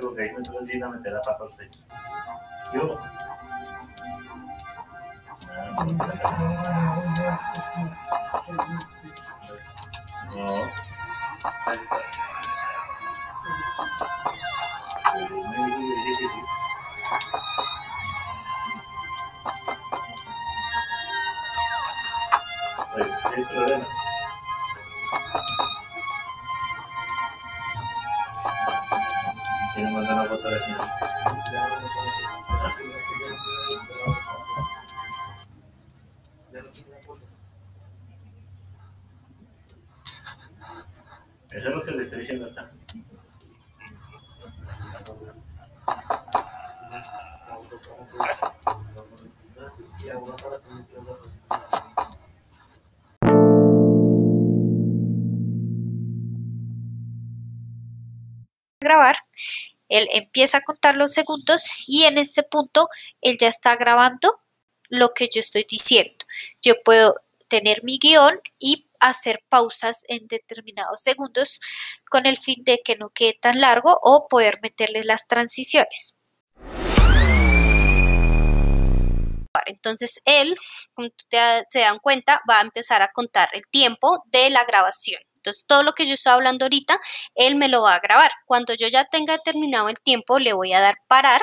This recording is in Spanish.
porque ahí me entonces sí a usted. Pues problemas. ¿Quién me manda una foto de aquí? Eso es lo que le estoy diciendo acá. Grabar, él empieza a contar los segundos y en este punto él ya está grabando lo que yo estoy diciendo. Yo puedo tener mi guion y hacer pausas en determinados segundos con el fin de que no quede tan largo o poder meterle las transiciones. Entonces él, como se dan cuenta, va a empezar a contar el tiempo de la grabación. Entonces, todo lo que yo estoy hablando ahorita, él me lo va a grabar. Cuando yo ya tenga terminado el tiempo, le voy a dar parar